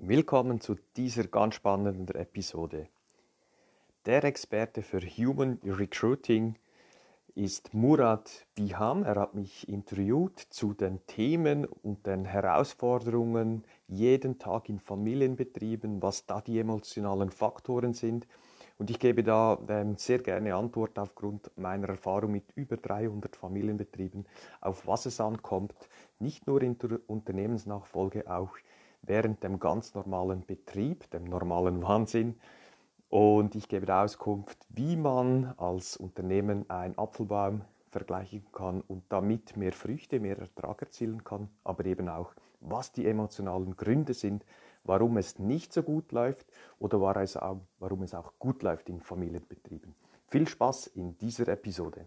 Willkommen zu dieser ganz spannenden Episode. Der Experte für Human Recruiting ist Murat Biham. Er hat mich interviewt zu den Themen und den Herausforderungen jeden Tag in Familienbetrieben, was da die emotionalen Faktoren sind. Und ich gebe da sehr gerne Antwort aufgrund meiner Erfahrung mit über 300 Familienbetrieben, auf was es ankommt, nicht nur in der Unternehmensnachfolge, auch während dem ganz normalen Betrieb, dem normalen Wahnsinn. Und ich gebe Auskunft, wie man als Unternehmen einen Apfelbaum vergleichen kann und damit mehr Früchte, mehr Ertrag erzielen kann, aber eben auch, was die emotionalen Gründe sind, warum es nicht so gut läuft oder warum es auch gut läuft in Familienbetrieben. Viel Spaß in dieser Episode.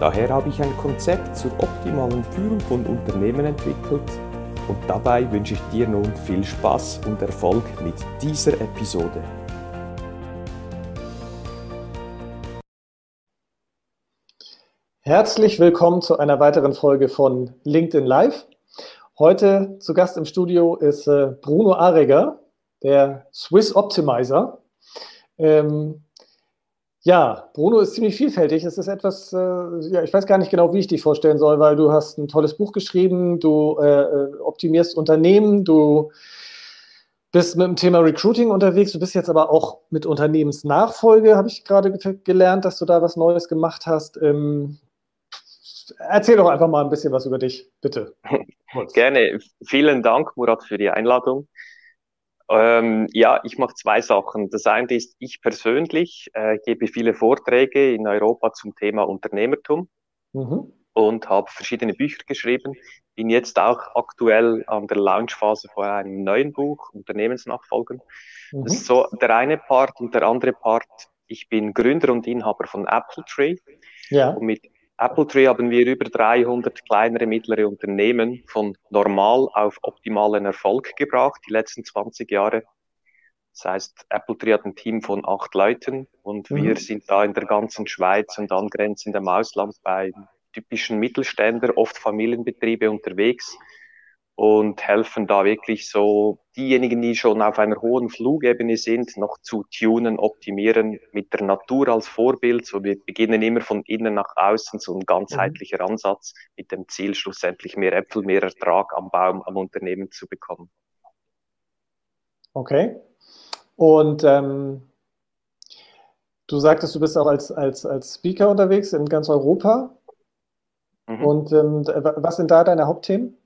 Daher habe ich ein Konzept zur optimalen Führung von Unternehmen entwickelt und dabei wünsche ich dir nun viel Spaß und Erfolg mit dieser Episode. Herzlich willkommen zu einer weiteren Folge von LinkedIn Live. Heute zu Gast im Studio ist äh, Bruno Areger, der Swiss Optimizer. Ähm, ja, Bruno ist ziemlich vielfältig. Es ist etwas, äh, ja, ich weiß gar nicht genau, wie ich dich vorstellen soll, weil du hast ein tolles Buch geschrieben, du äh, äh optimierst Unternehmen, du bist mit dem Thema Recruiting unterwegs, du bist jetzt aber auch mit Unternehmensnachfolge, habe ich gerade gelernt, dass du da was Neues gemacht hast. Ähm, erzähl doch einfach mal ein bisschen was über dich, bitte. Gerne. Vielen Dank, Murat, für die Einladung. Ähm, ja, ich mache zwei Sachen. Das eine ist, ich persönlich äh, gebe viele Vorträge in Europa zum Thema Unternehmertum mhm. und habe verschiedene Bücher geschrieben. Bin jetzt auch aktuell an der Launchphase von einem neuen Buch, Unternehmensnachfolgen. Mhm. Das ist so der eine Part und der andere Part, ich bin Gründer und Inhaber von Apple Tree. Ja. Und mit Apple Tree haben wir über 300 kleinere, mittlere Unternehmen von normal auf optimalen Erfolg gebracht, die letzten 20 Jahre. Das heißt, Apple Tree hat ein Team von acht Leuten und mhm. wir sind da in der ganzen Schweiz und angrenzendem Ausland bei typischen Mittelständler, oft Familienbetriebe unterwegs und helfen da wirklich so diejenigen, die schon auf einer hohen Flugebene sind, noch zu tunen, optimieren mit der Natur als Vorbild. So wir beginnen immer von innen nach außen, so ein ganzheitlicher mhm. Ansatz mit dem Ziel, schlussendlich mehr Äpfel, mehr Ertrag am Baum, am Unternehmen zu bekommen. Okay. Und ähm, du sagtest, du bist auch als, als, als Speaker unterwegs in ganz Europa. Mhm. Und ähm, was sind da deine Hauptthemen?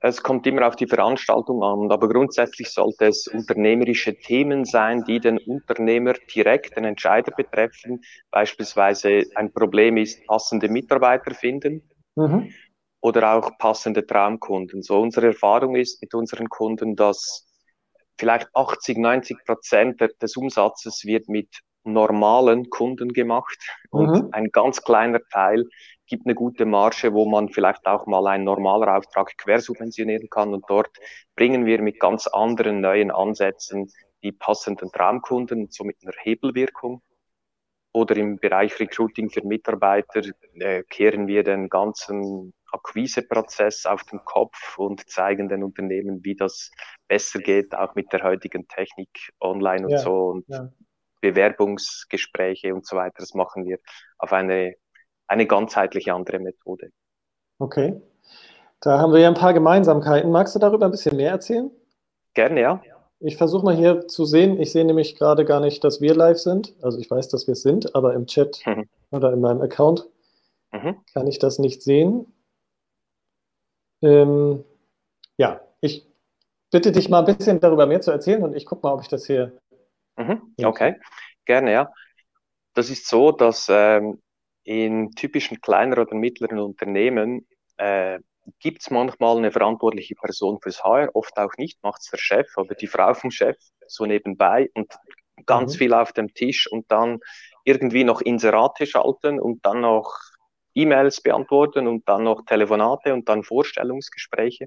Es kommt immer auf die Veranstaltung an, aber grundsätzlich sollte es unternehmerische Themen sein, die den Unternehmer direkt, den Entscheider betreffen. Beispielsweise ein Problem ist, passende Mitarbeiter finden mhm. oder auch passende Traumkunden. So unsere Erfahrung ist mit unseren Kunden, dass vielleicht 80, 90 Prozent des Umsatzes wird mit normalen Kunden gemacht und mhm. ein ganz kleiner Teil gibt eine gute Marge, wo man vielleicht auch mal einen normaler Auftrag quersubventionieren kann. Und dort bringen wir mit ganz anderen neuen Ansätzen die passenden Traumkunden, somit einer Hebelwirkung. Oder im Bereich Recruiting für Mitarbeiter äh, kehren wir den ganzen Akquiseprozess auf den Kopf und zeigen den Unternehmen, wie das besser geht, auch mit der heutigen Technik online und ja, so und ja. Bewerbungsgespräche und so weiter. Das machen wir auf eine eine ganzheitliche andere Methode. Okay. Da haben wir ja ein paar Gemeinsamkeiten. Magst du darüber ein bisschen mehr erzählen? Gerne, ja. Ich versuche mal hier zu sehen. Ich sehe nämlich gerade gar nicht, dass wir live sind. Also ich weiß, dass wir es sind, aber im Chat mhm. oder in meinem Account mhm. kann ich das nicht sehen. Ähm, ja, ich bitte dich mal ein bisschen darüber mehr zu erzählen und ich gucke mal, ob ich das hier. Mhm. Okay, gerne, ja. Das ist so, dass ähm, in typischen kleineren oder mittleren Unternehmen äh, gibt es manchmal eine verantwortliche Person fürs HR, oft auch nicht, macht es der Chef oder die Frau vom Chef so nebenbei und ganz mhm. viel auf dem Tisch und dann irgendwie noch Inserate schalten und dann noch E-Mails beantworten und dann noch Telefonate und dann Vorstellungsgespräche.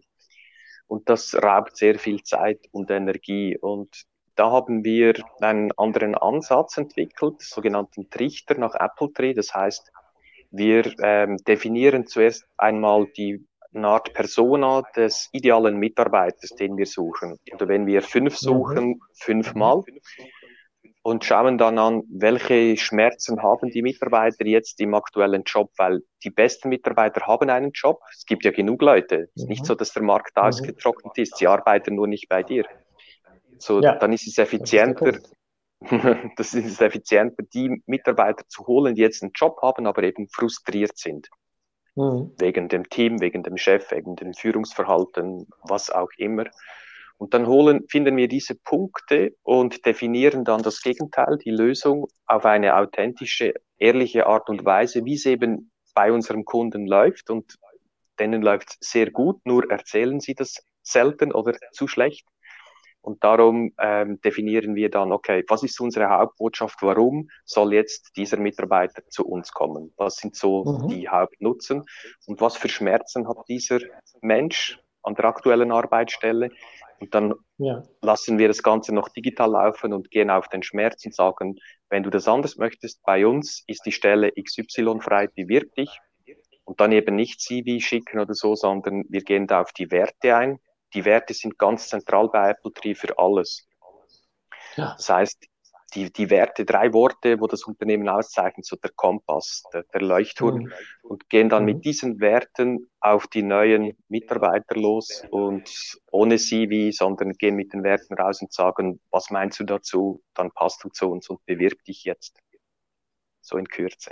Und das raubt sehr viel Zeit und Energie. Und da haben wir einen anderen Ansatz entwickelt, sogenannten Trichter nach Apple Tree. Das heißt, wir ähm, definieren zuerst einmal die eine Art Persona des idealen Mitarbeiters, den wir suchen. Oder wenn wir fünf mhm. suchen, fünfmal und schauen dann an, welche Schmerzen haben die Mitarbeiter jetzt im aktuellen Job, weil die besten Mitarbeiter haben einen Job. Es gibt ja genug Leute. Es ist nicht mhm. so, dass der Markt mhm. ausgetrocknet ist. Sie arbeiten nur nicht bei dir. So, ja, dann ist es effizienter, das ist es effizienter, die Mitarbeiter zu holen, die jetzt einen Job haben, aber eben frustriert sind. Mhm. Wegen dem Team, wegen dem Chef, wegen dem Führungsverhalten, was auch immer. Und dann holen, finden wir diese Punkte und definieren dann das Gegenteil, die Lösung auf eine authentische, ehrliche Art und Weise, wie es eben bei unserem Kunden läuft. Und denen läuft sehr gut, nur erzählen sie das selten oder zu schlecht. Und darum ähm, definieren wir dann, okay, was ist unsere Hauptbotschaft? Warum soll jetzt dieser Mitarbeiter zu uns kommen? Was sind so mhm. die Hauptnutzen? Und was für Schmerzen hat dieser Mensch an der aktuellen Arbeitsstelle? Und dann ja. lassen wir das Ganze noch digital laufen und gehen auf den Schmerz und sagen, wenn du das anders möchtest, bei uns ist die Stelle XY frei, bewirb dich. Und dann eben nicht CV schicken oder so, sondern wir gehen da auf die Werte ein. Die Werte sind ganz zentral bei Apple Tree für alles. Ja. Das heißt, die, die Werte, drei Worte, wo das Unternehmen auszeichnet, so der Kompass, der, der Leuchtturm, mhm. und gehen dann mhm. mit diesen Werten auf die neuen Mitarbeiter los und ohne CV, sondern gehen mit den Werten raus und sagen, was meinst du dazu? Dann passt du zu uns und bewirb dich jetzt. So in Kürze.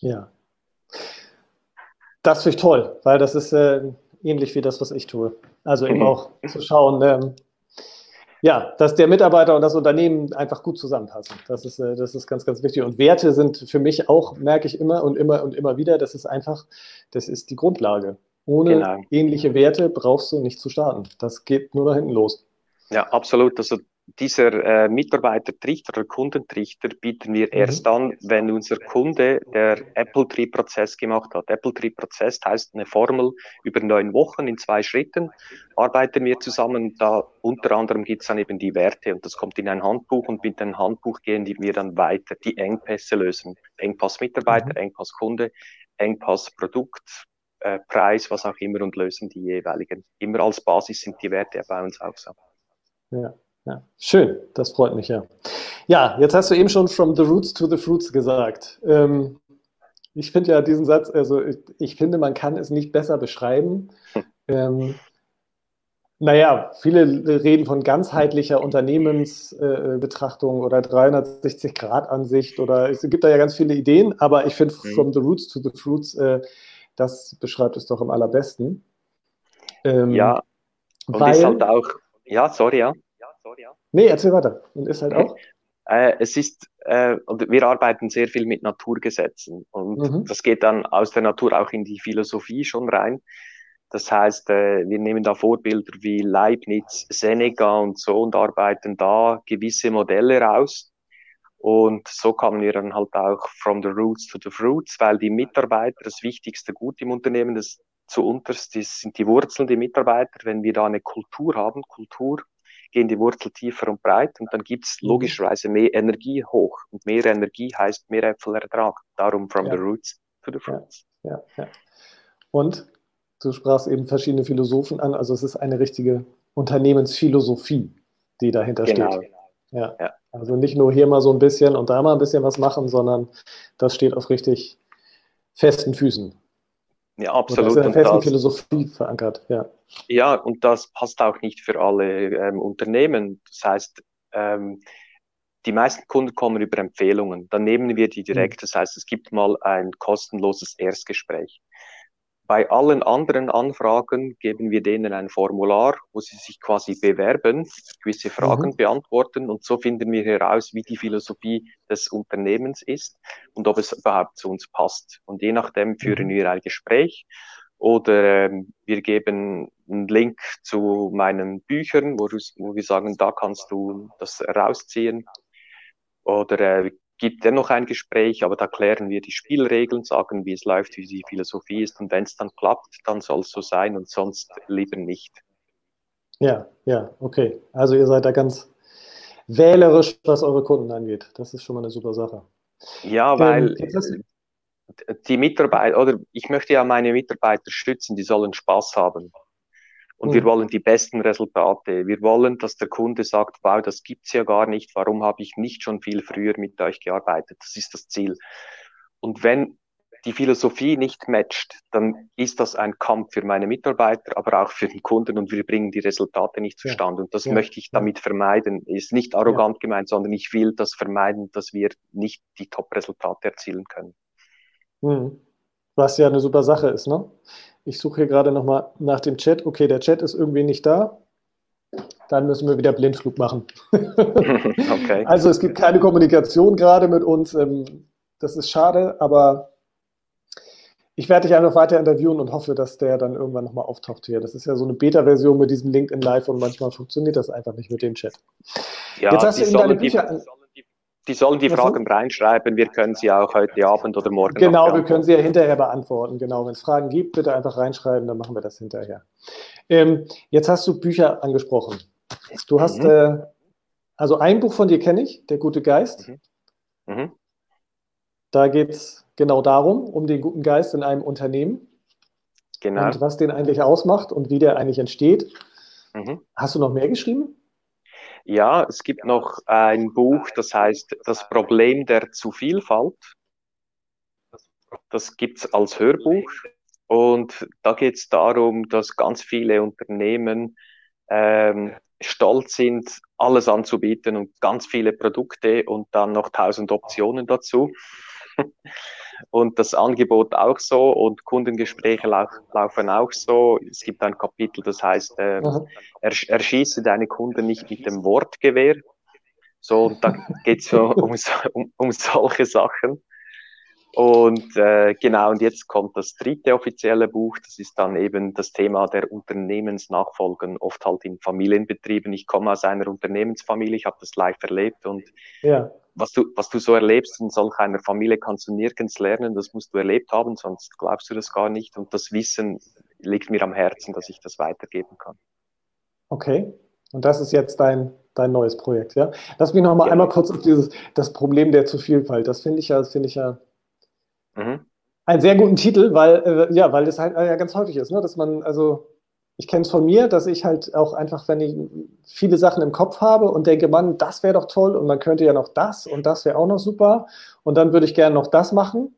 Ja. Das finde ich toll, weil das ist äh, ähnlich wie das, was ich tue. Also eben mhm. auch zu schauen, ähm, ja, dass der Mitarbeiter und das Unternehmen einfach gut zusammenpassen. Das ist, äh, das ist ganz, ganz wichtig. Und Werte sind für mich auch, merke ich immer und immer und immer wieder, das ist einfach, das ist die Grundlage. Ohne genau. ähnliche Werte brauchst du nicht zu starten. Das geht nur da hinten los. Ja, absolut. Also dieser äh, Mitarbeitertrichter oder Kundentrichter bieten wir mhm. erst an, wenn unser Kunde der Apple Tree Prozess gemacht hat. Apple Tree Prozess heißt eine Formel über neun Wochen in zwei Schritten arbeiten wir zusammen. Da unter anderem gibt es dann eben die Werte und das kommt in ein Handbuch und mit dem Handbuch gehen wir dann weiter die Engpässe lösen. Engpass Mitarbeiter, mhm. Engpass Kunde, Engpass Produkt, äh, Preis, was auch immer und lösen die jeweiligen. Immer als Basis sind die Werte bei uns auch so. Ja. Ja, schön, das freut mich ja. Ja, jetzt hast du eben schon from the roots to the fruits gesagt. Ähm, ich finde ja diesen Satz, also ich, ich, finde, man kann es nicht besser beschreiben. Ähm, naja, viele reden von ganzheitlicher Unternehmensbetrachtung äh, oder 360-Grad-Ansicht oder es gibt da ja ganz viele Ideen, aber ich finde, mhm. from the roots to the fruits, äh, das beschreibt es doch am allerbesten. Ähm, ja, und weil, ist halt auch, ja sorry, ja. Nee, erzähl weiter. Und ist halt auch? Äh, es ist, äh, wir arbeiten sehr viel mit Naturgesetzen und mhm. das geht dann aus der Natur auch in die Philosophie schon rein. Das heißt, äh, wir nehmen da Vorbilder wie Leibniz, Seneca und so und arbeiten da gewisse Modelle raus. Und so kamen wir dann halt auch from the roots to the fruits, weil die Mitarbeiter das wichtigste Gut im Unternehmen, das zu unterst ist, sind die Wurzeln, die Mitarbeiter. Wenn wir da eine Kultur haben, Kultur gehen die Wurzel tiefer und breit und dann gibt es mhm. logischerweise mehr Energie hoch. Und mehr Energie heißt mehr Äpfelertrag. Darum from ja. the roots to the fruits. Ja, ja, Und du sprachst eben verschiedene Philosophen an, also es ist eine richtige Unternehmensphilosophie, die dahinter genau. steht. Ja. ja. Also nicht nur hier mal so ein bisschen und da mal ein bisschen was machen, sondern das steht auf richtig festen Füßen. Ja, absolut. Das ist in der festen Philosophie verankert, ja. Ja, und das passt auch nicht für alle ähm, Unternehmen. Das heißt, ähm, die meisten Kunden kommen über Empfehlungen. Dann nehmen wir die direkt. Mhm. Das heißt, es gibt mal ein kostenloses Erstgespräch. Bei allen anderen Anfragen geben wir denen ein Formular, wo sie sich quasi bewerben, gewisse Fragen mhm. beantworten und so finden wir heraus, wie die Philosophie des Unternehmens ist und ob es überhaupt zu uns passt. Und je nachdem führen mhm. wir ein Gespräch oder ähm, wir geben einen Link zu meinen Büchern, wo, wo wir sagen, da kannst du das rausziehen. Oder äh, gibt dennoch ein Gespräch, aber da klären wir die Spielregeln, sagen, wie es läuft, wie die Philosophie ist. Und wenn es dann klappt, dann soll es so sein und sonst lieber nicht. Ja, ja, okay. Also ihr seid da ganz wählerisch, was eure Kunden angeht. Das ist schon mal eine super Sache. Ja, weil ähm, die Mitarbeiter, oder ich möchte ja meine Mitarbeiter schützen, die sollen Spaß haben. Und mhm. wir wollen die besten Resultate. Wir wollen, dass der Kunde sagt, wow, das gibt's ja gar nicht. Warum habe ich nicht schon viel früher mit euch gearbeitet? Das ist das Ziel. Und wenn die Philosophie nicht matcht, dann ist das ein Kampf für meine Mitarbeiter, aber auch für den Kunden und wir bringen die Resultate nicht zustande. Ja. Und das ja. möchte ich damit vermeiden. Ist nicht arrogant ja. gemeint, sondern ich will das vermeiden, dass wir nicht die Top-Resultate erzielen können. Mhm. Was ja eine super Sache ist, ne? Ich suche hier gerade nochmal nach dem Chat. Okay, der Chat ist irgendwie nicht da. Dann müssen wir wieder Blindflug machen. okay. Also es gibt keine Kommunikation gerade mit uns. Ähm, das ist schade, aber ich werde dich einfach weiter interviewen und hoffe, dass der dann irgendwann nochmal auftaucht hier. Das ist ja so eine Beta-Version mit diesem LinkedIn Live und manchmal funktioniert das einfach nicht mit dem Chat. Ja, Jetzt hast du in deine Bücher. Die, die sollen die Fragen reinschreiben, wir können sie auch heute Abend oder morgen. Genau, wir können sie ja hinterher beantworten. Genau, wenn es Fragen gibt, bitte einfach reinschreiben, dann machen wir das hinterher. Ähm, jetzt hast du Bücher angesprochen. Du hast, mhm. äh, also ein Buch von dir kenne ich, Der gute Geist. Mhm. Mhm. Da geht es genau darum, um den guten Geist in einem Unternehmen. Genau. Und was den eigentlich ausmacht und wie der eigentlich entsteht. Mhm. Hast du noch mehr geschrieben? Ja, es gibt noch ein Buch, das heißt Das Problem der Zuvielfalt. Das gibt's als Hörbuch. Und da geht es darum, dass ganz viele Unternehmen ähm, stolz sind, alles anzubieten und ganz viele Produkte und dann noch tausend Optionen dazu und das Angebot auch so und Kundengespräche lau laufen auch so. Es gibt ein Kapitel, das heißt, äh, ersch erschieße deine Kunden nicht mit dem Wortgewehr. So, und da geht es so um, um, um solche Sachen. Und äh, genau, und jetzt kommt das dritte offizielle Buch, das ist dann eben das Thema der Unternehmensnachfolgen, oft halt in Familienbetrieben. Ich komme aus einer Unternehmensfamilie, ich habe das live erlebt und ja was du, was du so erlebst in solch einer Familie, kannst du nirgends lernen. Das musst du erlebt haben, sonst glaubst du das gar nicht. Und das Wissen liegt mir am Herzen, dass ich das weitergeben kann. Okay. Und das ist jetzt dein, dein neues Projekt, ja? Lass mich noch mal ja. einmal kurz auf dieses, das Problem der Zuvielfalt. Das finde ich ja, das finde ich ja mhm. einen sehr guten Titel, weil, äh, ja, weil das halt äh, ja ganz häufig ist, ne? dass man, also ich kenne es von mir, dass ich halt auch einfach, wenn ich viele Sachen im Kopf habe und denke, Mann, das wäre doch toll und man könnte ja noch das und das wäre auch noch super und dann würde ich gerne noch das machen.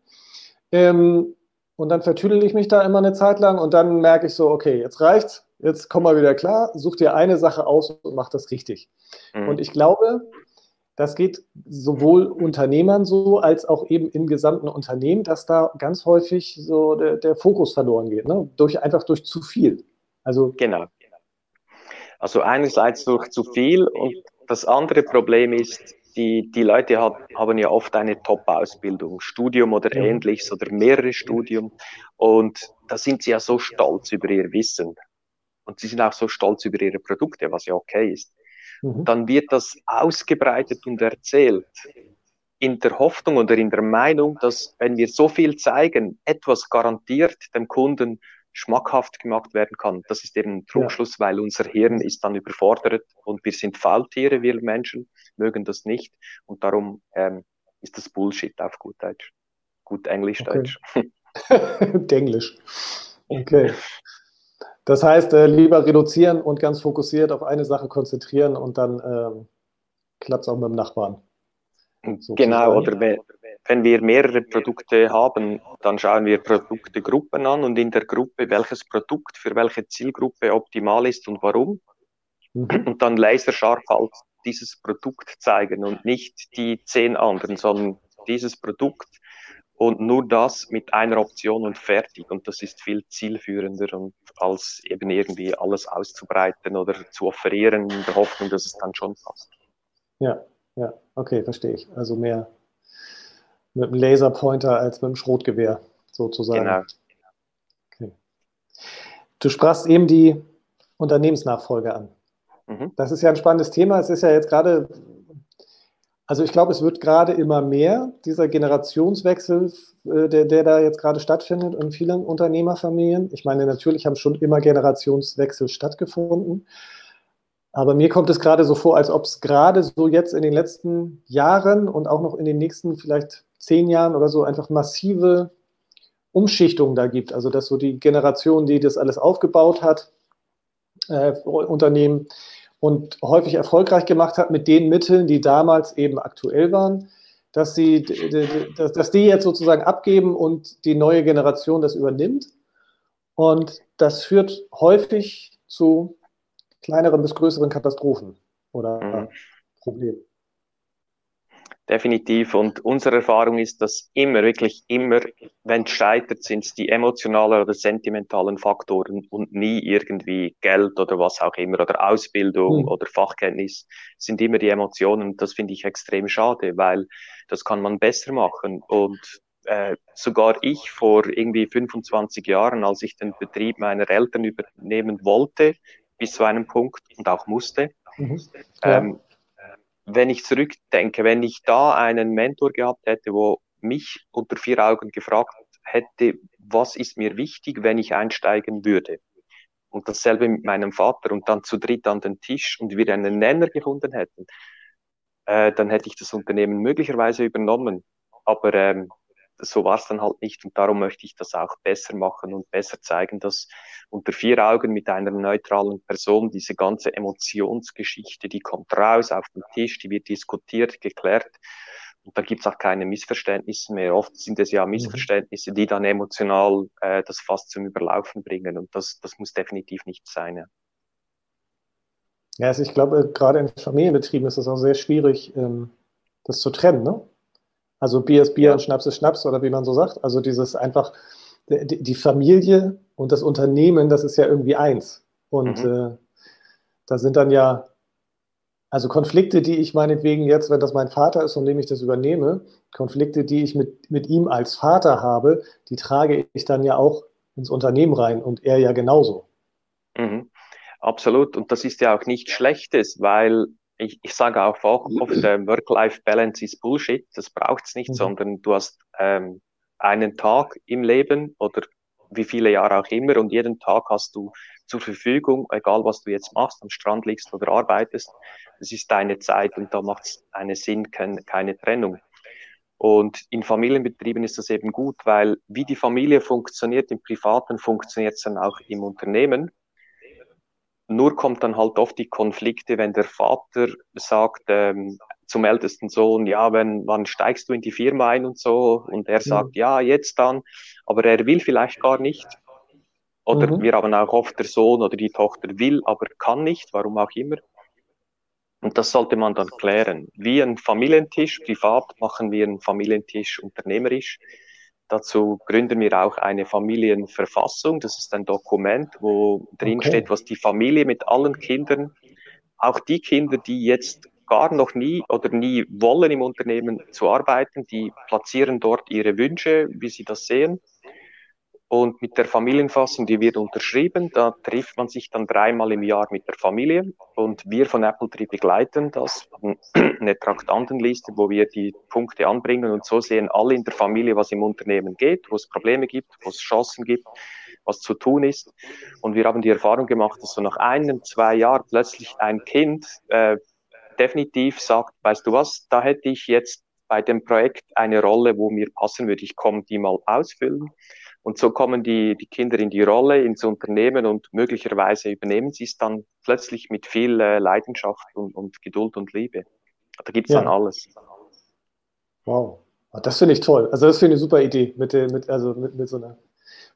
Ähm, und dann vertüdel ich mich da immer eine Zeit lang und dann merke ich so, okay, jetzt reicht's, jetzt komm mal wieder klar, such dir eine Sache aus und mach das richtig. Mhm. Und ich glaube, das geht sowohl Unternehmern so als auch eben im gesamten Unternehmen, dass da ganz häufig so der, der Fokus verloren geht, ne? durch, einfach durch zu viel. Also genau. Also einerseits durch zu viel und das andere Problem ist, die, die Leute hat, haben ja oft eine Top-Ausbildung, Studium oder ja. ähnliches oder mehrere Studium und da sind sie ja so stolz über ihr Wissen und sie sind auch so stolz über ihre Produkte, was ja okay ist. Mhm. Dann wird das ausgebreitet und erzählt in der Hoffnung oder in der Meinung, dass wenn wir so viel zeigen, etwas garantiert dem Kunden schmackhaft gemacht werden kann. Das ist eben ein Trugschluss, weil unser Hirn ist dann überfordert und wir sind Faultiere, wir Menschen mögen das nicht und darum ähm, ist das Bullshit auf gut Deutsch. Gut Englisch-Deutsch. Okay. Englisch. Okay. Das heißt, äh, lieber reduzieren und ganz fokussiert auf eine Sache konzentrieren und dann ähm, klappt es auch mit dem Nachbarn. So genau, oder wenn, wenn wir mehrere Produkte haben, dann schauen wir Produktegruppen an und in der Gruppe, welches Produkt für welche Zielgruppe optimal ist und warum. Mhm. Und dann laserscharf halt dieses Produkt zeigen und nicht die zehn anderen, sondern dieses Produkt und nur das mit einer Option und fertig. Und das ist viel zielführender und als eben irgendwie alles auszubreiten oder zu offerieren in der Hoffnung, dass es dann schon passt. Ja, ja, okay, verstehe ich. Also mehr mit einem Laserpointer als mit einem Schrotgewehr sozusagen. Genau. Okay. Du sprachst eben die Unternehmensnachfolge an. Mhm. Das ist ja ein spannendes Thema. Es ist ja jetzt gerade also ich glaube, es wird gerade immer mehr, dieser Generationswechsel, äh, der, der da jetzt gerade stattfindet in vielen Unternehmerfamilien. Ich meine, natürlich haben schon immer Generationswechsel stattgefunden. Aber mir kommt es gerade so vor, als ob es gerade so jetzt in den letzten Jahren und auch noch in den nächsten vielleicht zehn Jahren oder so einfach massive Umschichtungen da gibt. Also dass so die Generation, die das alles aufgebaut hat, äh, Unternehmen, und häufig erfolgreich gemacht hat mit den Mitteln, die damals eben aktuell waren, dass, sie, dass die jetzt sozusagen abgeben und die neue Generation das übernimmt. Und das führt häufig zu kleineren bis größeren Katastrophen oder mhm. Problemen. Definitiv. Und unsere Erfahrung ist, dass immer, wirklich immer, wenn es scheitert, sind es die emotionalen oder sentimentalen Faktoren und nie irgendwie Geld oder was auch immer oder Ausbildung mhm. oder Fachkenntnis sind immer die Emotionen. Das finde ich extrem schade, weil das kann man besser machen. Und äh, sogar ich vor irgendwie 25 Jahren, als ich den Betrieb meiner Eltern übernehmen wollte, bis zu einem Punkt und auch musste, mhm. ja. ähm, wenn ich zurückdenke, wenn ich da einen Mentor gehabt hätte, wo mich unter vier Augen gefragt hätte, was ist mir wichtig, wenn ich einsteigen würde? Und dasselbe mit meinem Vater und dann zu dritt an den Tisch und wir einen Nenner gefunden hätten, äh, dann hätte ich das Unternehmen möglicherweise übernommen. Aber ähm, so war es dann halt nicht und darum möchte ich das auch besser machen und besser zeigen, dass unter vier Augen mit einer neutralen Person diese ganze Emotionsgeschichte, die kommt raus auf den Tisch, die wird diskutiert, geklärt und da gibt es auch keine Missverständnisse mehr. Oft sind es ja mhm. Missverständnisse, die dann emotional äh, das fast zum Überlaufen bringen und das, das muss definitiv nicht sein. Ja. Ja, also ich glaube, gerade in Familienbetrieben ist es auch sehr schwierig, ähm, das zu trennen. Ne? Also Bier ist Bier und Schnaps ist Schnaps oder wie man so sagt. Also dieses einfach, die Familie und das Unternehmen, das ist ja irgendwie eins. Und mhm. äh, da sind dann ja, also Konflikte, die ich meinetwegen jetzt, wenn das mein Vater ist und dem ich das übernehme, Konflikte, die ich mit, mit ihm als Vater habe, die trage ich dann ja auch ins Unternehmen rein und er ja genauso. Mhm. Absolut. Und das ist ja auch nichts Schlechtes, weil ich, ich sage auch oft, äh, Work-Life-Balance ist Bullshit, das braucht's nicht, mhm. sondern du hast ähm, einen Tag im Leben oder wie viele Jahre auch immer und jeden Tag hast du zur Verfügung, egal was du jetzt machst, am Strand liegst oder arbeitest, das ist deine Zeit und da macht es einen Sinn, kein, keine Trennung. Und in Familienbetrieben ist das eben gut, weil wie die Familie funktioniert im Privaten, funktioniert es dann auch im Unternehmen. Nur kommt dann halt oft die Konflikte, wenn der Vater sagt ähm, zum ältesten Sohn, ja, wenn, wann steigst du in die Firma ein und so, und er sagt, mhm. ja, jetzt dann, aber er will vielleicht gar nicht. Oder mhm. wir haben auch oft der Sohn oder die Tochter will, aber kann nicht, warum auch immer. Und das sollte man dann klären. Wie ein Familientisch, privat machen wir einen Familientisch unternehmerisch. Dazu gründen wir auch eine Familienverfassung. Das ist ein Dokument, wo drin okay. steht, was die Familie mit allen Kindern, auch die Kinder, die jetzt gar noch nie oder nie wollen im Unternehmen zu arbeiten, die platzieren dort ihre Wünsche, wie sie das sehen. Und mit der Familienfassung, die wird unterschrieben, da trifft man sich dann dreimal im Jahr mit der Familie. Und wir von Apple Tree begleiten das, eine Traktantenliste, wo wir die Punkte anbringen. Und so sehen alle in der Familie, was im Unternehmen geht, wo es Probleme gibt, wo es Chancen gibt, was zu tun ist. Und wir haben die Erfahrung gemacht, dass so nach einem, zwei Jahren plötzlich ein Kind äh, definitiv sagt, weißt du was, da hätte ich jetzt bei dem Projekt eine Rolle, wo mir passen würde. Ich komme die mal ausfüllen. Und so kommen die, die Kinder in die Rolle, ins Unternehmen und möglicherweise übernehmen sie es dann plötzlich mit viel äh, Leidenschaft und, und, Geduld und Liebe. Da gibt es ja. dann alles. Wow, ah, das finde ich toll. Also das finde ich eine super Idee mit, mit, also mit, mit so einer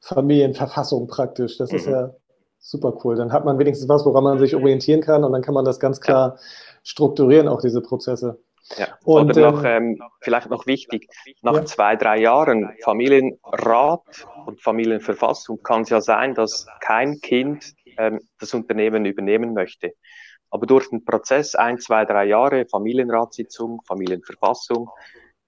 Familienverfassung praktisch. Das mhm. ist ja super cool. Dann hat man wenigstens was, woran man sich orientieren kann und dann kann man das ganz klar strukturieren, auch diese Prozesse. Ja. Und, Oder noch, ähm, ähm, vielleicht noch wichtig, nach ja. zwei, drei Jahren Familienrat und Familienverfassung kann es ja sein, dass kein Kind ähm, das Unternehmen übernehmen möchte. Aber durch den Prozess ein, zwei, drei Jahre Familienratssitzung, Familienverfassung,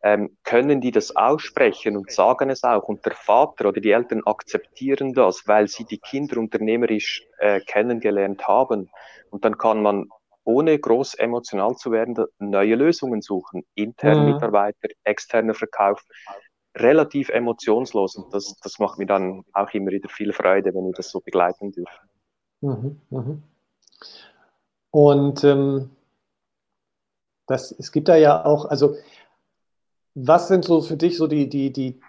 ähm, können die das aussprechen und sagen es auch. Und der Vater oder die Eltern akzeptieren das, weil sie die Kinder unternehmerisch äh, kennengelernt haben. Und dann kann man, ohne groß emotional zu werden, neue Lösungen suchen. Interne mhm. Mitarbeiter, externer Verkauf, relativ emotionslos. Und das, das macht mir dann auch immer wieder viel Freude, wenn ich das so begleiten dürfe. Mhm, mh. Und ähm, das, es gibt da ja auch, also was sind so für dich so die, die, die,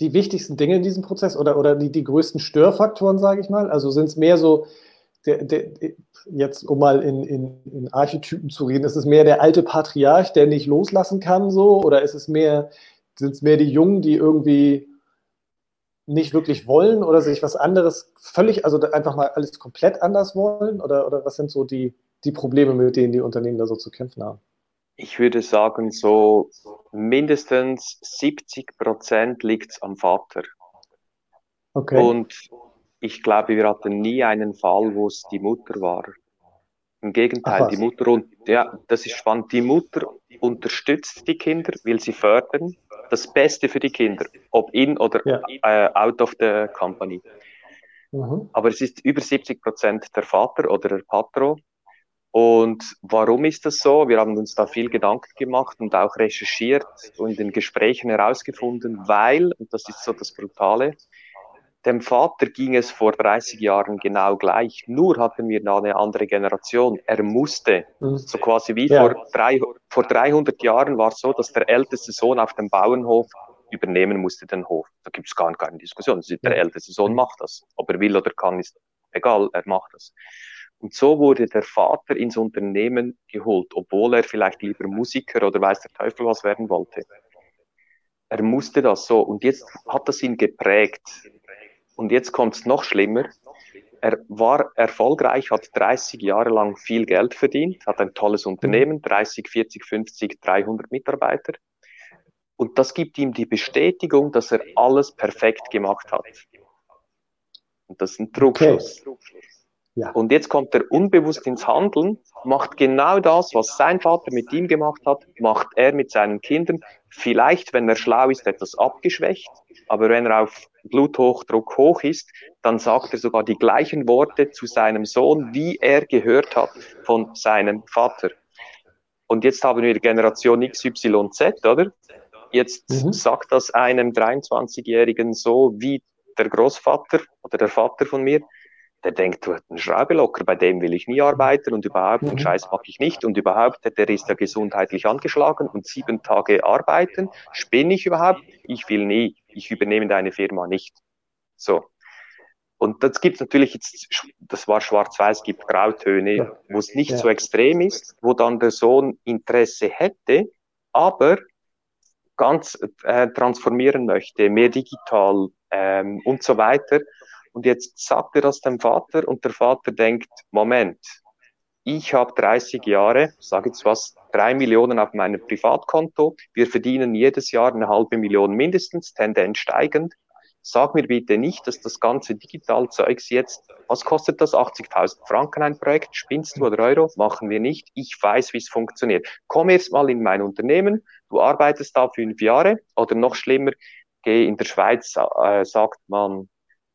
die wichtigsten Dinge in diesem Prozess oder, oder die, die größten Störfaktoren, sage ich mal? Also sind es mehr so, der, der, jetzt um mal in, in, in Archetypen zu reden, ist es mehr der alte Patriarch, der nicht loslassen kann, so? Oder ist es mehr, sind es mehr die Jungen, die irgendwie nicht wirklich wollen oder sich was anderes völlig, also einfach mal alles komplett anders wollen? Oder, oder was sind so die, die Probleme, mit denen die Unternehmen da so zu kämpfen haben? Ich würde sagen, so mindestens 70 Prozent liegt am Vater. Okay. Und ich glaube, wir hatten nie einen Fall, wo es die Mutter war. Im Gegenteil, Ach, die Mutter und ja, das ist spannend. Die Mutter unterstützt die Kinder, will sie fördern. Das Beste für die Kinder, ob in oder ja. äh, out of the company. Mhm. Aber es ist über 70 Prozent der Vater oder der Patro, und warum ist das so? Wir haben uns da viel Gedanken gemacht und auch recherchiert und in den Gesprächen herausgefunden, weil, und das ist so das Brutale, dem Vater ging es vor 30 Jahren genau gleich. Nur hatten wir da eine andere Generation. Er musste, mhm. so quasi wie ja. vor, drei, vor 300 Jahren war es so, dass der älteste Sohn auf dem Bauernhof übernehmen musste den Hof. Da gibt es gar keine Diskussion. Der älteste Sohn macht das. Ob er will oder kann, ist egal, er macht das. Und so wurde der Vater ins Unternehmen geholt, obwohl er vielleicht lieber Musiker oder weiß der Teufel was werden wollte. Er musste das so. Und jetzt hat das ihn geprägt. Und jetzt kommt es noch schlimmer. Er war erfolgreich, hat 30 Jahre lang viel Geld verdient, hat ein tolles Unternehmen, 30, 40, 50, 300 Mitarbeiter. Und das gibt ihm die Bestätigung, dass er alles perfekt gemacht hat. Und das ist ein Trugschluss. Okay. Ja. Und jetzt kommt er unbewusst ins Handeln, macht genau das, was sein Vater mit ihm gemacht hat, macht er mit seinen Kindern. Vielleicht, wenn er schlau ist, etwas abgeschwächt, aber wenn er auf Bluthochdruck hoch ist, dann sagt er sogar die gleichen Worte zu seinem Sohn, wie er gehört hat von seinem Vater. Und jetzt haben wir Generation XYZ, oder? Jetzt mhm. sagt das einem 23-Jährigen so wie der Großvater oder der Vater von mir der denkt, du hast einen Schraube locker, bei dem will ich nie arbeiten und überhaupt, den mhm. Scheiß mag ich nicht und überhaupt, der ist ja gesundheitlich angeschlagen und sieben Tage arbeiten, spinne ich überhaupt? Ich will nie, ich übernehme deine Firma nicht. So. Und das gibt natürlich jetzt, das war schwarz-weiß, gibt Grautöne, wo es nicht ja. so extrem ist, wo dann der Sohn Interesse hätte, aber ganz äh, transformieren möchte, mehr digital ähm, und so weiter. Und jetzt sagt er das dem Vater und der Vater denkt, Moment, ich habe 30 Jahre, sage jetzt was, drei Millionen auf meinem Privatkonto. Wir verdienen jedes Jahr eine halbe Million mindestens, Tendenz steigend. Sag mir bitte nicht, dass das ganze Digitalzeugs jetzt, was kostet das? 80.000 Franken ein Projekt? Spinnst du oder Euro? Machen wir nicht. Ich weiß, wie es funktioniert. Komm erst mal in mein Unternehmen. Du arbeitest da fünf Jahre oder noch schlimmer, geh in der Schweiz, äh, sagt man,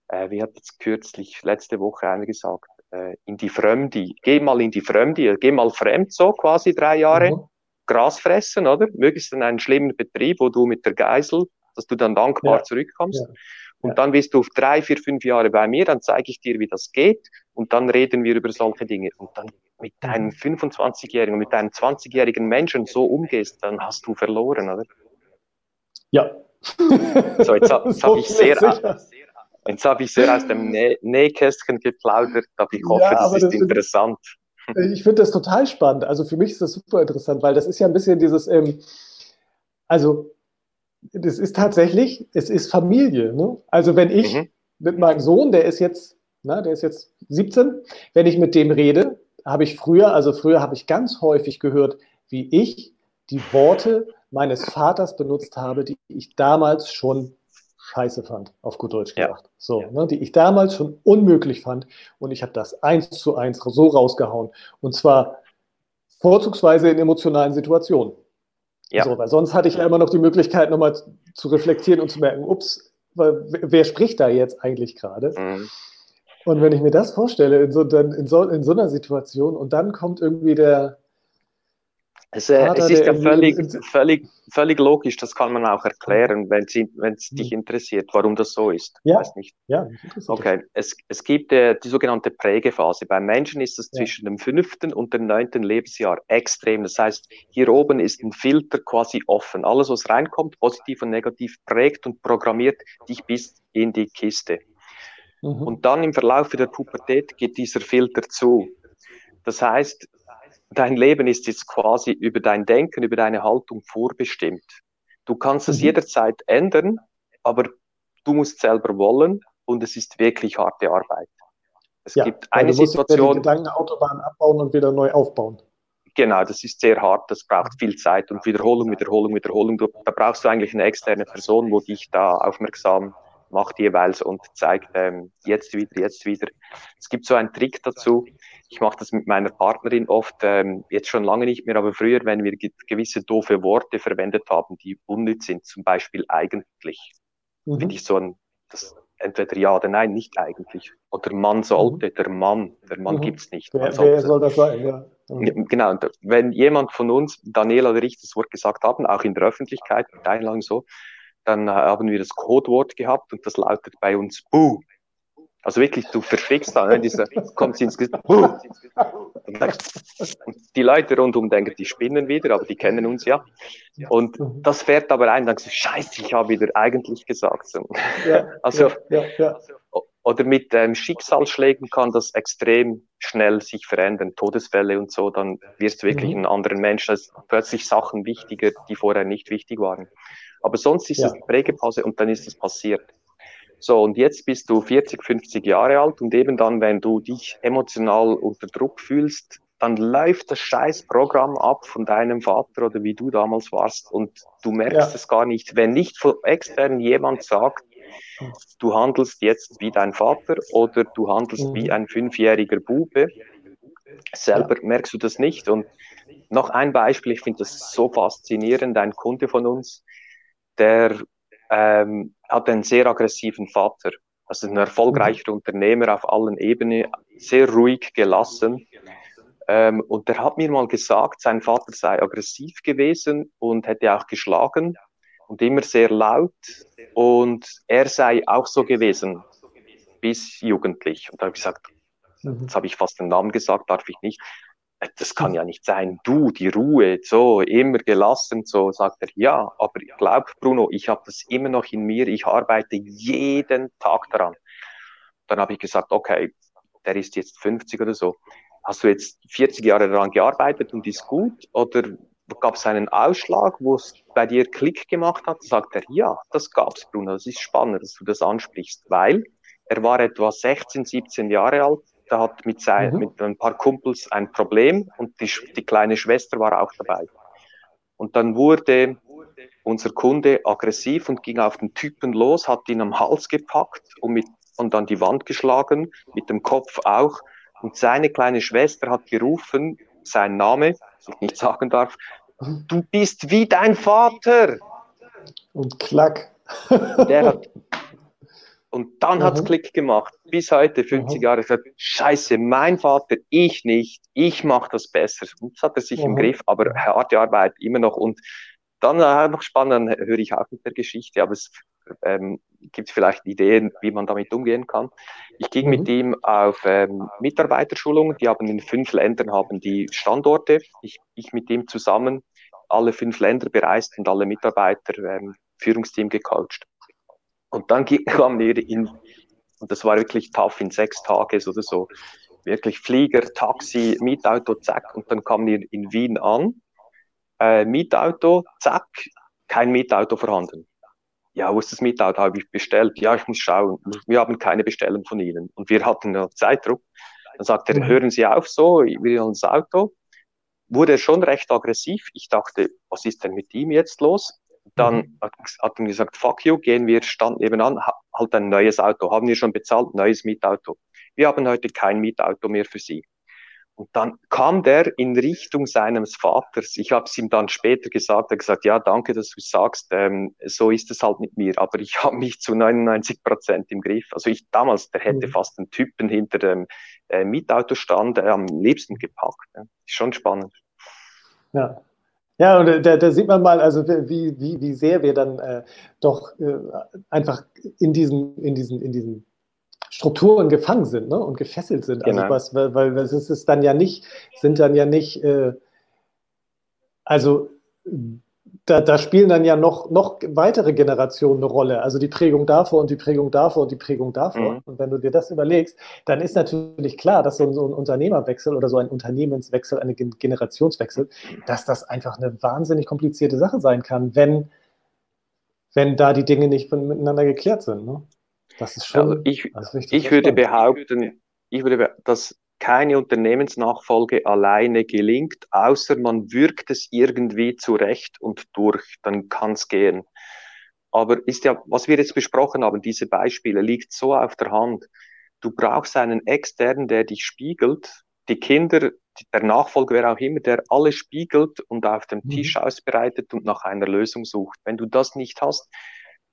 äh, wie hat jetzt kürzlich letzte Woche einer gesagt, äh, in die Fremde, geh mal in die Fremde, geh mal fremd so quasi drei Jahre, mhm. Gras fressen, oder? Möglichst in einen schlimmen Betrieb, wo du mit der Geisel, dass du dann dankbar ja. zurückkommst. Ja. Und ja. dann bist du drei, vier, fünf Jahre bei mir, dann zeige ich dir, wie das geht und dann reden wir über solche Dinge. Und dann mit mhm. deinem 25-Jährigen, mit deinem 20-jährigen Menschen so umgehst, dann hast du verloren, oder? Ja. So, jetzt, habe so hab ich sehr, Jetzt habe ich sehr aus dem Nä Nähkästchen geplaudert, aber ich hoffe, ja, das ist das interessant. ich finde das total spannend. Also für mich ist das super interessant, weil das ist ja ein bisschen dieses, ähm, also das ist tatsächlich, es ist Familie. Ne? Also wenn ich mhm. mit meinem Sohn, der ist jetzt, na, der ist jetzt 17, wenn ich mit dem rede, habe ich früher, also früher habe ich ganz häufig gehört, wie ich die Worte meines Vaters benutzt habe, die ich damals schon scheiße fand, auf gut Deutsch gesagt. Ja. So, ne, die ich damals schon unmöglich fand. Und ich habe das eins zu eins so rausgehauen. Und zwar vorzugsweise in emotionalen Situationen. Ja. So, weil sonst hatte ich ja immer noch die Möglichkeit, nochmal zu reflektieren und zu merken, ups, wer spricht da jetzt eigentlich gerade? Mhm. Und wenn ich mir das vorstelle, in so, dann, in, so, in so einer Situation, und dann kommt irgendwie der, es, äh, es ist ja völlig, völlig, völlig logisch, das kann man auch erklären, wenn es dich mhm. interessiert, warum das so ist. Ja, Weiß nicht. ja Okay, es, es gibt äh, die sogenannte Prägephase. Beim Menschen ist es ja. zwischen dem fünften und dem neunten Lebensjahr extrem. Das heißt, hier oben ist ein Filter quasi offen. Alles, was reinkommt, positiv und negativ, prägt und programmiert dich bis in die Kiste. Mhm. Und dann im Verlauf der Pubertät geht dieser Filter zu. Das heißt, dein Leben ist jetzt quasi über dein Denken, über deine Haltung vorbestimmt. Du kannst es mhm. jederzeit ändern, aber du musst selber wollen und es ist wirklich harte Arbeit. Es ja, gibt eine du musst Situation. Die Gedankenautobahn abbauen und wieder neu aufbauen. Genau, das ist sehr hart, das braucht viel Zeit und Wiederholung, Wiederholung, Wiederholung. Du, da brauchst du eigentlich eine externe Person, wo dich da aufmerksam macht jeweils und zeigt ähm, jetzt wieder, jetzt wieder. Es gibt so einen Trick dazu. Ich mache das mit meiner Partnerin oft, ähm, jetzt schon lange nicht mehr, aber früher, wenn wir gewisse doofe Worte verwendet haben, die unnütz sind, zum Beispiel eigentlich, mhm. finde ich so ein, das, entweder ja oder nein, nicht eigentlich. Oder man sollte, mhm. der Mann, der Mann mhm. gibt's nicht. Wer, wer soll das sein, ja. Mhm. Genau, und wenn jemand von uns, Daniela oder ich, das Wort gesagt haben, auch in der Öffentlichkeit, mit Einladung so, dann haben wir das Codewort gehabt und das lautet bei uns Buh. Also wirklich, du verschrickst da, ne, dieser, kommt ins Gesicht. Und die Leute rundum denken, die spinnen wieder, aber die kennen uns ja. Und das fährt aber ein, dann sagst du, scheiße, ich habe wieder eigentlich gesagt. Ja, also, ja, ja, oder mit ähm, Schicksalsschlägen kann das extrem schnell sich verändern, Todesfälle und so, dann wirst du wirklich mhm. ein anderer Mensch, da ist plötzlich Sachen wichtiger, die vorher nicht wichtig waren. Aber sonst ist es eine Prägepause und dann ist es passiert. So, und jetzt bist du 40, 50 Jahre alt und eben dann, wenn du dich emotional unter Druck fühlst, dann läuft das scheiß Programm ab von deinem Vater oder wie du damals warst und du merkst ja. es gar nicht. Wenn nicht von extern jemand sagt, du handelst jetzt wie dein Vater oder du handelst mhm. wie ein fünfjähriger Bube, selber ja. merkst du das nicht. Und noch ein Beispiel, ich finde das so faszinierend, ein Kunde von uns, der ähm, hat einen sehr aggressiven Vater. Also ein erfolgreicher mhm. Unternehmer auf allen Ebenen, sehr ruhig, gelassen. Ähm, und der hat mir mal gesagt, sein Vater sei aggressiv gewesen und hätte auch geschlagen und immer sehr laut. Und er sei auch so gewesen, bis jugendlich. Und da habe ich gesagt, mhm. jetzt habe ich fast den Namen gesagt, darf ich nicht das kann ja nicht sein. Du, die Ruhe, so immer gelassen, so sagt er, ja, aber glaub, Bruno, ich habe das immer noch in mir, ich arbeite jeden Tag daran. Dann habe ich gesagt, okay, der ist jetzt 50 oder so. Hast du jetzt 40 Jahre daran gearbeitet und ist gut? Oder gab es einen Ausschlag, wo es bei dir Klick gemacht hat? Sagt er, ja, das gab's, Bruno. Das ist spannend, dass du das ansprichst, weil er war etwa 16, 17 Jahre alt, der hat mit, sein, mhm. mit ein paar Kumpels ein Problem und die, die kleine Schwester war auch dabei. Und dann wurde unser Kunde aggressiv und ging auf den Typen los, hat ihn am Hals gepackt und, mit, und an die Wand geschlagen, mit dem Kopf auch. Und seine kleine Schwester hat gerufen, sein Name, was ich nicht sagen darf, du bist wie dein Vater. Und klack. Der hat, und dann mhm. hat's Klick gemacht. Bis heute, 50 mhm. Jahre, gesagt, scheiße, mein Vater, ich nicht, ich mache das besser. Und das hat er sich mhm. im Griff, aber harte Arbeit immer noch. Und dann äh, noch spannend, höre ich auch mit der Geschichte, aber es ähm, gibt vielleicht Ideen, wie man damit umgehen kann. Ich ging mhm. mit ihm auf ähm, Mitarbeiterschulungen, die haben in fünf Ländern haben die Standorte. Ich, ich mit ihm zusammen alle fünf Länder bereist und alle Mitarbeiter ähm, Führungsteam gecoacht. Und dann kam wir in, und das war wirklich tough in sechs Tagen oder so, wirklich Flieger, Taxi, Mietauto, zack, und dann kamen wir in Wien an, äh, Mietauto, zack, kein Mietauto vorhanden. Ja, wo ist das Mietauto? Habe ich bestellt? Ja, ich muss schauen. Wir haben keine Bestellung von Ihnen. Und wir hatten ja Zeitdruck. Dann sagt er, mhm. hören Sie auf so, wir haben das Auto. wurde er schon recht aggressiv. Ich dachte, was ist denn mit ihm jetzt los? Dann mhm. hat, hat er gesagt, fuck you, gehen wir, stand nebenan, halt ein neues Auto, haben wir schon bezahlt, neues Mietauto. Wir haben heute kein Mietauto mehr für Sie. Und dann kam der in Richtung seines Vaters. Ich habe es ihm dann später gesagt. Er hat gesagt, ja, danke, dass du sagst. Ähm, so ist es halt mit mir. Aber ich habe mich zu 99 Prozent im Griff. Also ich damals, der hätte mhm. fast einen Typen hinter dem äh, Mietautostand äh, am liebsten gepackt. Ja. Ist schon spannend. Ja. Ja, und da, da sieht man mal, also wie, wie, wie sehr wir dann äh, doch äh, einfach in diesen, in diesen, in diesen Strukturen gefangen sind ne? und gefesselt sind. Also genau. was, weil, weil es ist dann ja nicht, sind dann ja nicht, äh, also da, da, spielen dann ja noch, noch weitere Generationen eine Rolle. Also die Prägung davor und die Prägung davor und die Prägung davor. Mhm. Und wenn du dir das überlegst, dann ist natürlich klar, dass so ein, so ein Unternehmerwechsel oder so ein Unternehmenswechsel, eine Generationswechsel, dass das einfach eine wahnsinnig komplizierte Sache sein kann, wenn, wenn da die Dinge nicht miteinander geklärt sind. Ne? Das ist schon. Also ich, ich würde behaupten, ich würde, dass keine Unternehmensnachfolge alleine gelingt, außer man wirkt es irgendwie zurecht und durch, dann kann es gehen. Aber ist ja, was wir jetzt besprochen haben, diese Beispiele, liegt so auf der Hand. Du brauchst einen externen, der dich spiegelt. Die Kinder, der Nachfolger, wer auch immer, der alles spiegelt und auf dem mhm. Tisch ausbreitet und nach einer Lösung sucht. Wenn du das nicht hast,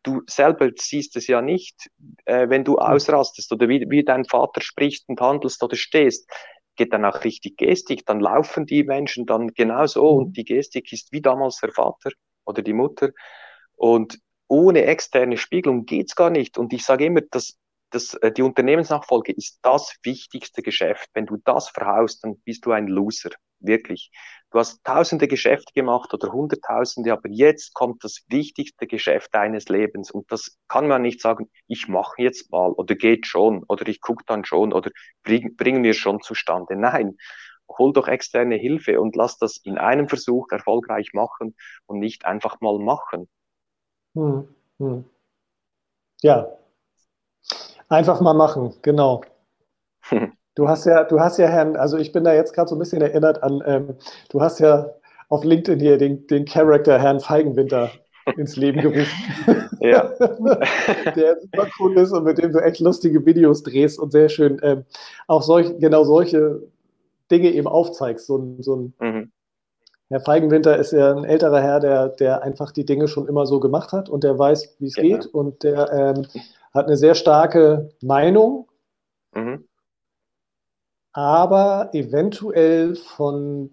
du selber siehst es ja nicht, äh, wenn du ausrastest oder wie, wie dein Vater sprichst und handelst oder stehst, geht dann auch richtig Gestik, dann laufen die Menschen dann genauso mhm. und die Gestik ist wie damals der Vater oder die Mutter und ohne externe Spiegelung geht's gar nicht und ich sage immer, dass das, äh, die Unternehmensnachfolge ist das wichtigste Geschäft. Wenn du das verhaust, dann bist du ein Loser. Wirklich. Du hast tausende Geschäfte gemacht oder hunderttausende, aber jetzt kommt das wichtigste Geschäft deines Lebens. Und das kann man nicht sagen, ich mache jetzt mal oder geht schon oder ich gucke dann schon oder bring, bringen wir schon zustande. Nein, hol doch externe Hilfe und lass das in einem Versuch erfolgreich machen und nicht einfach mal machen. Hm, hm. Ja, einfach mal machen, genau. Du hast ja, du hast ja Herrn, also ich bin da jetzt gerade so ein bisschen erinnert an, ähm, du hast ja auf LinkedIn hier den, den Charakter Herrn Feigenwinter ins Leben gerufen. Ja. der super cool ist und mit dem du echt lustige Videos drehst und sehr schön ähm, auch solch, genau solche Dinge eben aufzeigst. So ein, so ein mhm. Herr Feigenwinter ist ja ein älterer Herr, der, der einfach die Dinge schon immer so gemacht hat und der weiß, wie es genau. geht und der ähm, hat eine sehr starke Meinung. Mhm aber eventuell von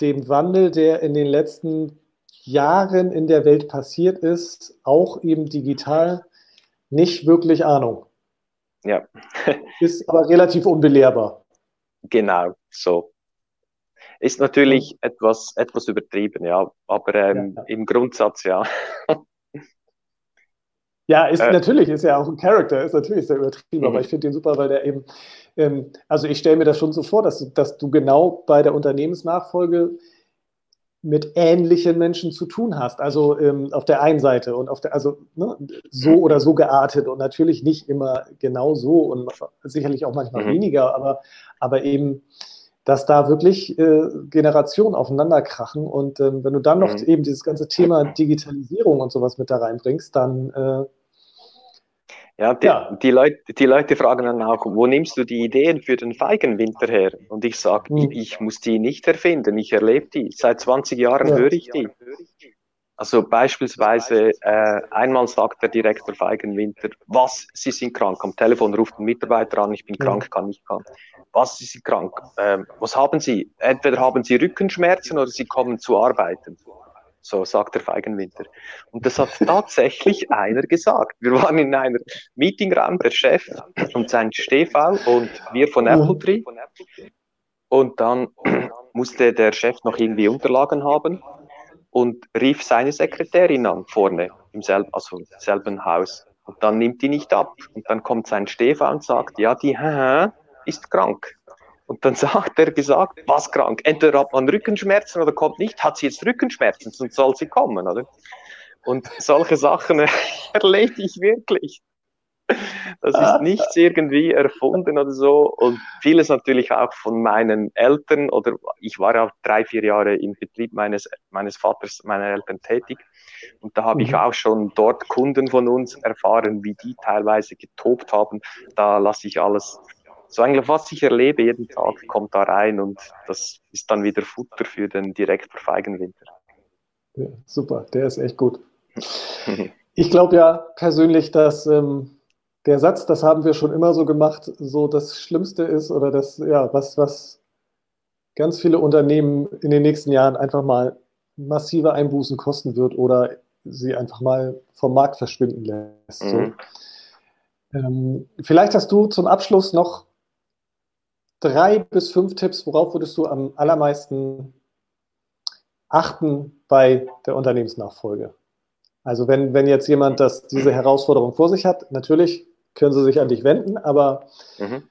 dem Wandel, der in den letzten Jahren in der Welt passiert ist, auch eben digital, nicht wirklich Ahnung. Ja. ist aber relativ unbelehrbar. Genau, so. Ist natürlich etwas, etwas übertrieben, ja, aber ähm, ja. im Grundsatz ja. Ja, ist äh, natürlich, ist ja auch ein Charakter, ist natürlich sehr übertrieben, aber mhm. ich finde den super, weil der eben, ähm, also ich stelle mir das schon so vor, dass, dass du genau bei der Unternehmensnachfolge mit ähnlichen Menschen zu tun hast. Also ähm, auf der einen Seite und auf der, also ne, so mhm. oder so geartet und natürlich nicht immer genau so und sicherlich auch manchmal mhm. weniger, aber, aber eben, dass da wirklich äh, Generationen aufeinander krachen und ähm, wenn du dann noch mhm. eben dieses ganze Thema Digitalisierung und sowas mit da reinbringst, dann äh, ja, die, ja. Die, Leute, die Leute fragen dann auch, wo nimmst du die Ideen für den Feigenwinter her? Und ich sage, hm. ich, ich, muss die nicht erfinden, ich erlebe die. Seit 20 Jahren ja. höre ich die. Also beispielsweise, äh, einmal sagt der Direktor Feigenwinter, was, Sie sind krank. Am Telefon ruft ein Mitarbeiter an, ich bin krank, hm. kann nicht kann. Was, Sie sind krank. Ähm, was haben Sie? Entweder haben Sie Rückenschmerzen oder Sie kommen zu arbeiten. So sagt der Feigenwinter. Und das hat tatsächlich einer gesagt. Wir waren in einer Meetingraum, der Chef und sein Stefan und wir von Apple Tree. Und dann musste der Chef noch irgendwie Unterlagen haben und rief seine Sekretärin an, vorne, im selben, also im selben Haus. Und dann nimmt die nicht ab. Und dann kommt sein Stefan und sagt, ja, die ist krank. Und dann sagt er gesagt, was krank? Entweder hat man Rückenschmerzen oder kommt nicht. Hat sie jetzt Rückenschmerzen, sonst soll sie kommen, oder? Und solche Sachen erlebe ich wirklich. Das ist nichts irgendwie erfunden oder so. Und vieles natürlich auch von meinen Eltern oder ich war ja drei, vier Jahre im Betrieb meines, meines Vaters, meiner Eltern tätig. Und da habe ich mhm. auch schon dort Kunden von uns erfahren, wie die teilweise getobt haben. Da lasse ich alles, so eigentlich was ich erlebe jeden Tag, kommt da rein und das ist dann wieder Futter für den Direktor Feigenwinter. Ja, super, der ist echt gut. Ich glaube ja persönlich, dass ähm, der Satz, das haben wir schon immer so gemacht, so das Schlimmste ist oder das, ja, was, was ganz viele Unternehmen in den nächsten Jahren einfach mal massive Einbußen kosten wird oder sie einfach mal vom Markt verschwinden lässt. Mhm. So. Ähm, vielleicht hast du zum Abschluss noch drei bis fünf Tipps, worauf würdest du am allermeisten achten bei der Unternehmensnachfolge? Also wenn, wenn jetzt jemand das, diese Herausforderung vor sich hat, natürlich können sie sich an dich wenden, aber mhm.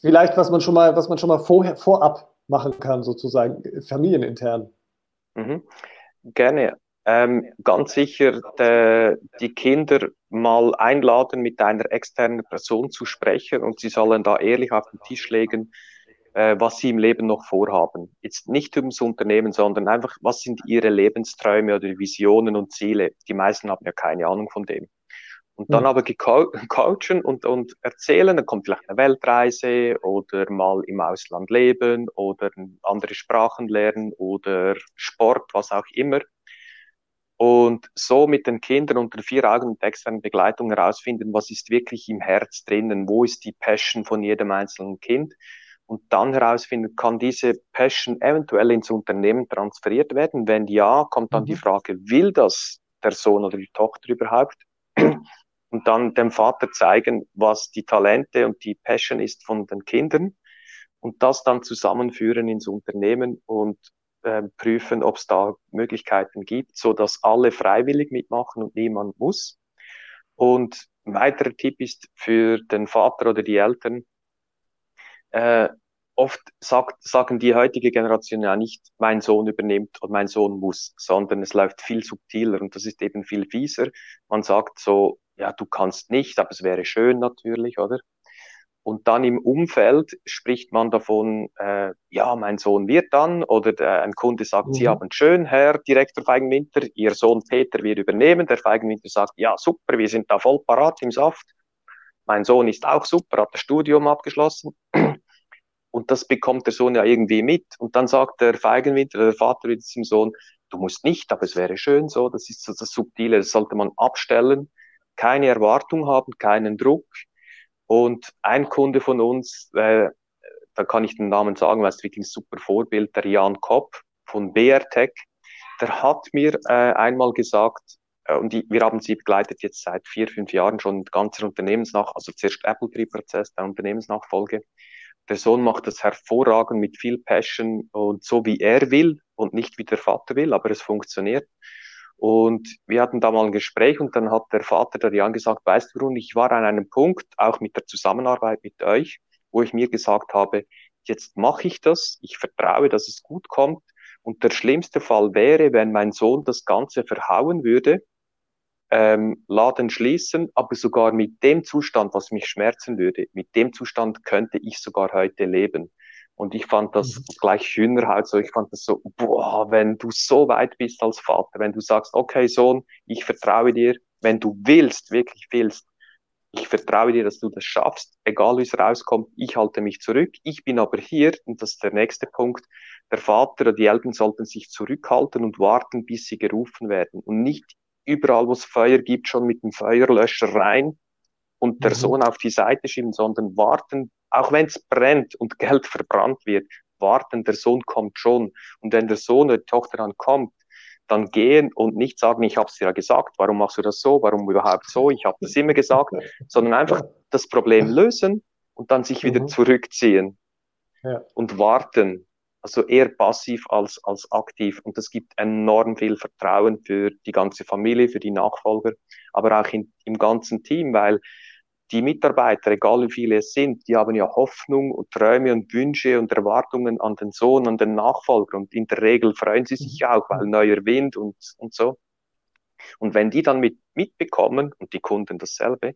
vielleicht, was man schon mal, was man schon mal vorher, vorab machen kann, sozusagen, familienintern. Mhm. Gerne. Ähm, ganz sicher de, die Kinder mal einladen, mit einer externen Person zu sprechen und sie sollen da ehrlich auf den Tisch legen, äh, was sie im Leben noch vorhaben. Jetzt nicht ums Unternehmen, sondern einfach, was sind ihre Lebensträume oder Visionen und Ziele. Die meisten haben ja keine Ahnung von dem. Und dann mhm. aber coachen und, und erzählen, dann kommt vielleicht eine Weltreise oder mal im Ausland leben oder andere Sprachen lernen oder Sport, was auch immer. Und so mit den Kindern unter vier Augen und externen Begleitung herausfinden, was ist wirklich im Herz drinnen, wo ist die Passion von jedem einzelnen Kind. Und dann herausfinden, kann diese Passion eventuell ins Unternehmen transferiert werden? Wenn ja, kommt dann mhm. die Frage, will das der Sohn oder die Tochter überhaupt? und dann dem Vater zeigen, was die Talente und die Passion ist von den Kindern und das dann zusammenführen ins Unternehmen und äh, prüfen, ob es da Möglichkeiten gibt, so dass alle freiwillig mitmachen und niemand muss. Und ein weiterer Tipp ist für den Vater oder die Eltern, äh, oft sagt, sagen die heutige Generation ja nicht, mein Sohn übernimmt oder mein Sohn muss, sondern es läuft viel subtiler und das ist eben viel fieser. Man sagt so, ja, du kannst nicht, aber es wäre schön natürlich, oder? Und dann im Umfeld spricht man davon, äh, ja, mein Sohn wird dann, oder der, ein Kunde sagt, mhm. Sie haben schön, Herr Direktor Feigenwinter, Ihr Sohn Peter wird übernehmen. Der Feigenwinter sagt, ja, super, wir sind da voll parat im Saft. Mein Sohn ist auch super, hat das Studium abgeschlossen. Und das bekommt der Sohn ja irgendwie mit. Und dann sagt der Feigenwinter, der Vater wieder zum Sohn, du musst nicht, aber es wäre schön so. Das ist so das Subtile, das sollte man abstellen keine Erwartung haben, keinen Druck. Und ein Kunde von uns, äh, da kann ich den Namen sagen, weil es wirklich ein super Vorbild, der Jan Kopp von BRTech, der hat mir äh, einmal gesagt, äh, und die, wir haben sie begleitet jetzt seit vier, fünf Jahren schon ganzer Unternehmensnach, also zuerst Apple Tree Prozess, der Unternehmensnachfolge. Der Sohn macht das hervorragend mit viel Passion und so wie er will und nicht wie der Vater will, aber es funktioniert. Und wir hatten da mal ein Gespräch und dann hat der Vater der Jan gesagt, weißt du, Brun, ich war an einem Punkt, auch mit der Zusammenarbeit mit euch, wo ich mir gesagt habe, jetzt mache ich das, ich vertraue, dass es gut kommt. Und der schlimmste Fall wäre, wenn mein Sohn das Ganze verhauen würde, ähm, Laden schließen, aber sogar mit dem Zustand, was mich schmerzen würde, mit dem Zustand könnte ich sogar heute leben. Und ich fand das mhm. gleich Hühnerhaut so, ich fand das so, boah, wenn du so weit bist als Vater, wenn du sagst, okay, Sohn, ich vertraue dir, wenn du willst, wirklich willst, ich vertraue dir, dass du das schaffst, egal wie es rauskommt, ich halte mich zurück, ich bin aber hier, und das ist der nächste Punkt, der Vater oder die Eltern sollten sich zurückhalten und warten, bis sie gerufen werden und nicht überall, wo es Feuer gibt, schon mit dem Feuerlöscher rein und der mhm. Sohn auf die Seite schieben, sondern warten, auch wenn es brennt und Geld verbrannt wird, warten, der Sohn kommt schon. Und wenn der Sohn oder die Tochter dann kommt, dann gehen und nicht sagen, ich habe es dir ja gesagt, warum machst du das so, warum überhaupt so, ich habe das immer gesagt, sondern einfach das Problem lösen und dann sich wieder mhm. zurückziehen ja. und warten. Also eher passiv als, als aktiv. Und das gibt enorm viel Vertrauen für die ganze Familie, für die Nachfolger, aber auch in, im ganzen Team, weil die Mitarbeiter, egal wie viele es sind, die haben ja Hoffnung und Träume und Wünsche und Erwartungen an den Sohn, an den Nachfolger. Und in der Regel freuen sie sich auch, weil neuer Wind und, und so. Und wenn die dann mit, mitbekommen, und die Kunden dasselbe,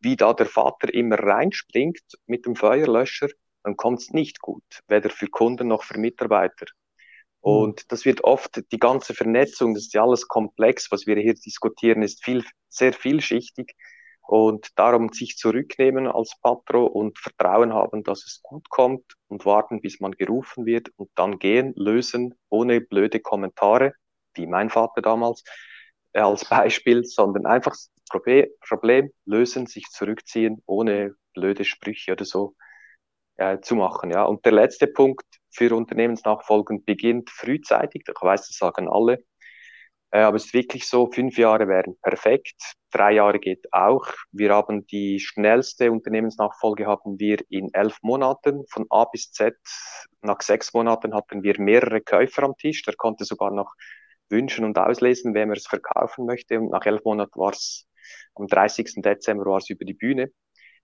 wie da der Vater immer reinspringt mit dem Feuerlöscher, dann kommt es nicht gut, weder für Kunden noch für Mitarbeiter. Mhm. Und das wird oft die ganze Vernetzung, das ist ja alles komplex, was wir hier diskutieren, ist viel, sehr vielschichtig. Und darum sich zurücknehmen als Patro und Vertrauen haben, dass es gut kommt und warten, bis man gerufen wird und dann gehen, lösen, ohne blöde Kommentare, wie mein Vater damals äh, als Beispiel, sondern einfach Problem, Problem lösen, sich zurückziehen, ohne blöde Sprüche oder so äh, zu machen. Ja. Und der letzte Punkt für Unternehmensnachfolgen beginnt frühzeitig. Ich weiß, das sagen alle. Äh, aber es ist wirklich so, fünf Jahre wären perfekt, drei Jahre geht auch. Wir haben die schnellste Unternehmensnachfolge haben wir in elf Monaten, von A bis Z. Nach sechs Monaten hatten wir mehrere Käufer am Tisch. Der konnte sogar noch wünschen und auslesen, wem er es verkaufen möchte. Und nach elf Monaten war es, am 30. Dezember war es über die Bühne.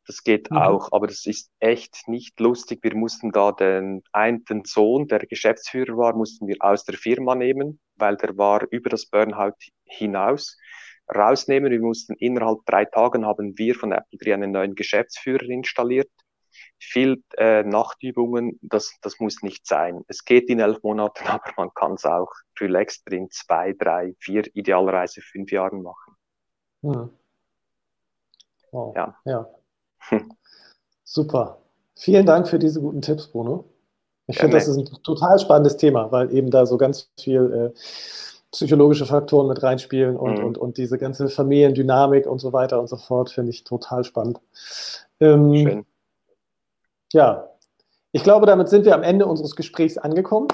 Das geht mhm. auch, aber das ist echt nicht lustig. Wir mussten da den einen Sohn, der Geschäftsführer war, mussten wir aus der Firma nehmen, weil der war über das Burnout hinaus rausnehmen. Wir mussten innerhalb drei Tagen haben wir von Apple 3 einen neuen Geschäftsführer installiert. Viel äh, Nachtübungen, das, das muss nicht sein. Es geht in elf Monaten, aber man kann es auch relaxed in zwei, drei, vier, idealerweise fünf Jahren machen. Hm. Wow. Ja. ja. Super. Vielen Dank für diese guten Tipps, Bruno. Ich finde, das ist ein total spannendes Thema, weil eben da so ganz viel äh, psychologische Faktoren mit reinspielen und, mhm. und, und diese ganze Familiendynamik und so weiter und so fort, finde ich total spannend. Ähm, Schön. Ja, ich glaube, damit sind wir am Ende unseres Gesprächs angekommen.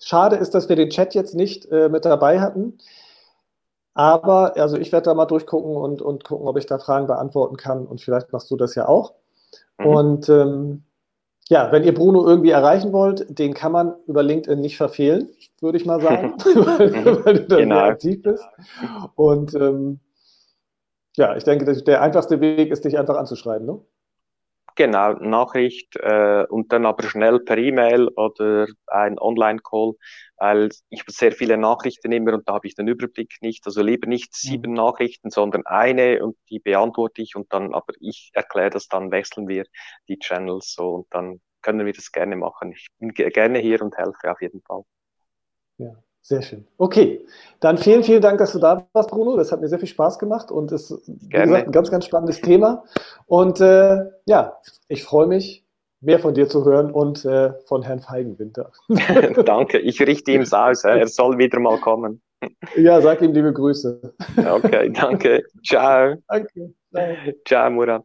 Schade ist, dass wir den Chat jetzt nicht äh, mit dabei hatten. Aber also ich werde da mal durchgucken und, und gucken, ob ich da Fragen beantworten kann. Und vielleicht machst du das ja auch. Mhm. Und ähm, ja, wenn ihr Bruno irgendwie erreichen wollt, den kann man über LinkedIn nicht verfehlen, würde ich mal sagen, weil, weil, du da genau. sehr aktiv bist. Und ähm, ja, ich denke, der einfachste Weg ist, dich einfach anzuschreiben. Ne? Genau, Nachricht äh, und dann aber schnell per E-Mail oder ein Online-Call, weil ich sehr viele Nachrichten immer und da habe ich den Überblick nicht. Also lieber nicht mhm. sieben mhm. Nachrichten, sondern eine und die beantworte ich und dann, aber ich erkläre das, dann wechseln wir die Channels so und dann können wir das gerne machen. Ich bin gerne hier und helfe auf jeden Fall. Ja. Sehr schön. Okay, dann vielen, vielen Dank, dass du da warst, Bruno. Das hat mir sehr viel Spaß gemacht und ist, gesagt, ein ganz, ganz spannendes Thema. Und äh, ja, ich freue mich, mehr von dir zu hören und äh, von Herrn Feigenwinter. Danke, ich richte ihm es aus. Er soll wieder mal kommen. Ja, sag ihm liebe Grüße. Okay, danke. Ciao. Danke. Ciao, Murat.